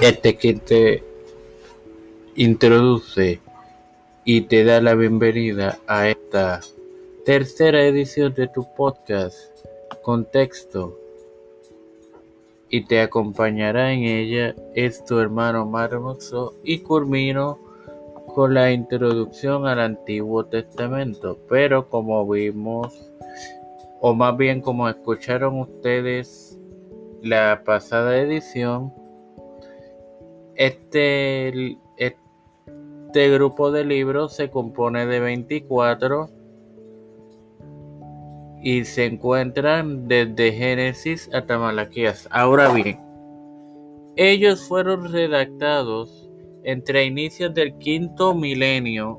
Este que te introduce y te da la bienvenida a esta tercera edición de tu podcast Contexto. Y te acompañará en ella es tu hermano Marmoso y culmino con la introducción al Antiguo Testamento. Pero como vimos o más bien como escucharon ustedes la pasada edición este, este grupo de libros se compone de 24 y se encuentran desde Génesis hasta Malaquías. Ahora bien, ellos fueron redactados entre inicios del quinto milenio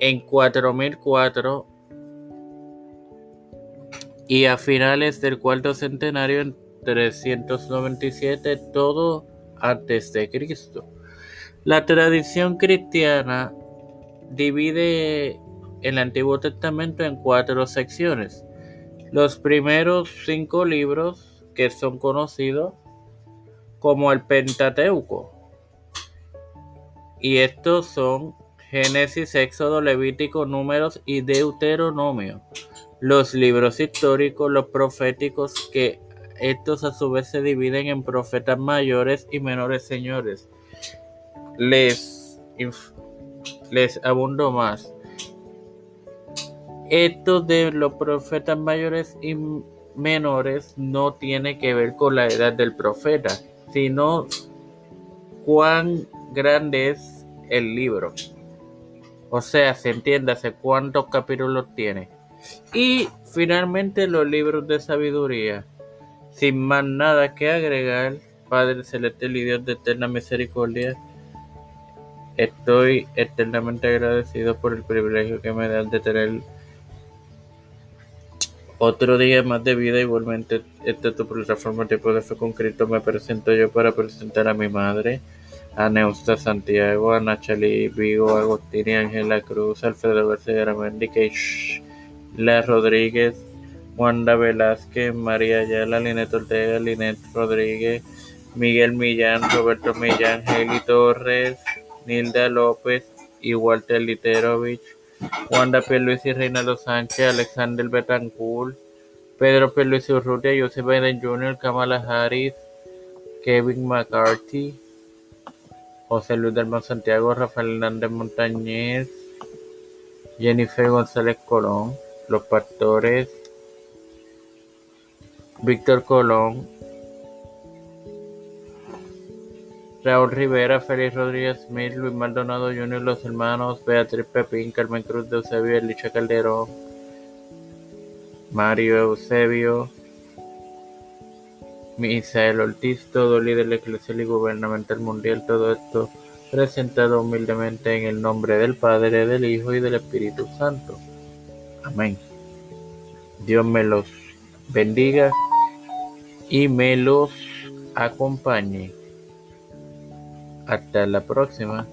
en 4004 y a finales del cuarto centenario en 397, todo antes de Cristo. La tradición cristiana divide el Antiguo Testamento en cuatro secciones. Los primeros cinco libros que son conocidos como el Pentateuco. Y estos son Génesis, Éxodo, Levítico, Números y Deuteronomio. Los libros históricos, los proféticos que estos a su vez se dividen en profetas mayores y menores señores. Les, les abundo más. Esto de los profetas mayores y menores no tiene que ver con la edad del profeta, sino cuán grande es el libro. O sea, se entiéndase cuántos capítulos tiene. Y finalmente los libros de sabiduría. Sin más nada que agregar, Padre Celestial y Dios de eterna misericordia, estoy eternamente agradecido por el privilegio que me dan de tener otro día más de vida. Igualmente, esta es tu plataforma Tipo de Fe con Cristo. Me presento yo para presentar a mi madre, a Neusta Santiago, a Nachali Vigo, Agostini, Ángela Cruz, Alfredo García Aramendi, La Rodríguez, Wanda Velázquez, María Ayala, Linet Ortega, Linet Rodríguez, Miguel Millán, Roberto Millán, Heli Torres, Nilda López y Walter Literovich, Wanda y Reinaldo Sánchez, Alexander Betancourt, Pedro y Urrutia, Joseph Biden Jr., Kamala Harris, Kevin McCarthy, José Luis del Santiago, Rafael Hernández Montañez, Jennifer González Colón, Los Pastores, Víctor Colón, Raúl Rivera, Félix Rodríguez Smith, Luis Maldonado Jr., los hermanos Beatriz Pepín, Carmen Cruz de Eusebio, Elicha Calderón, Mario Eusebio, Misael Ortiz, todo líder eclesial y gubernamental mundial, todo esto presentado humildemente en el nombre del Padre, del Hijo y del Espíritu Santo. Amén. Dios me los bendiga y me los acompañe. Hasta la próxima.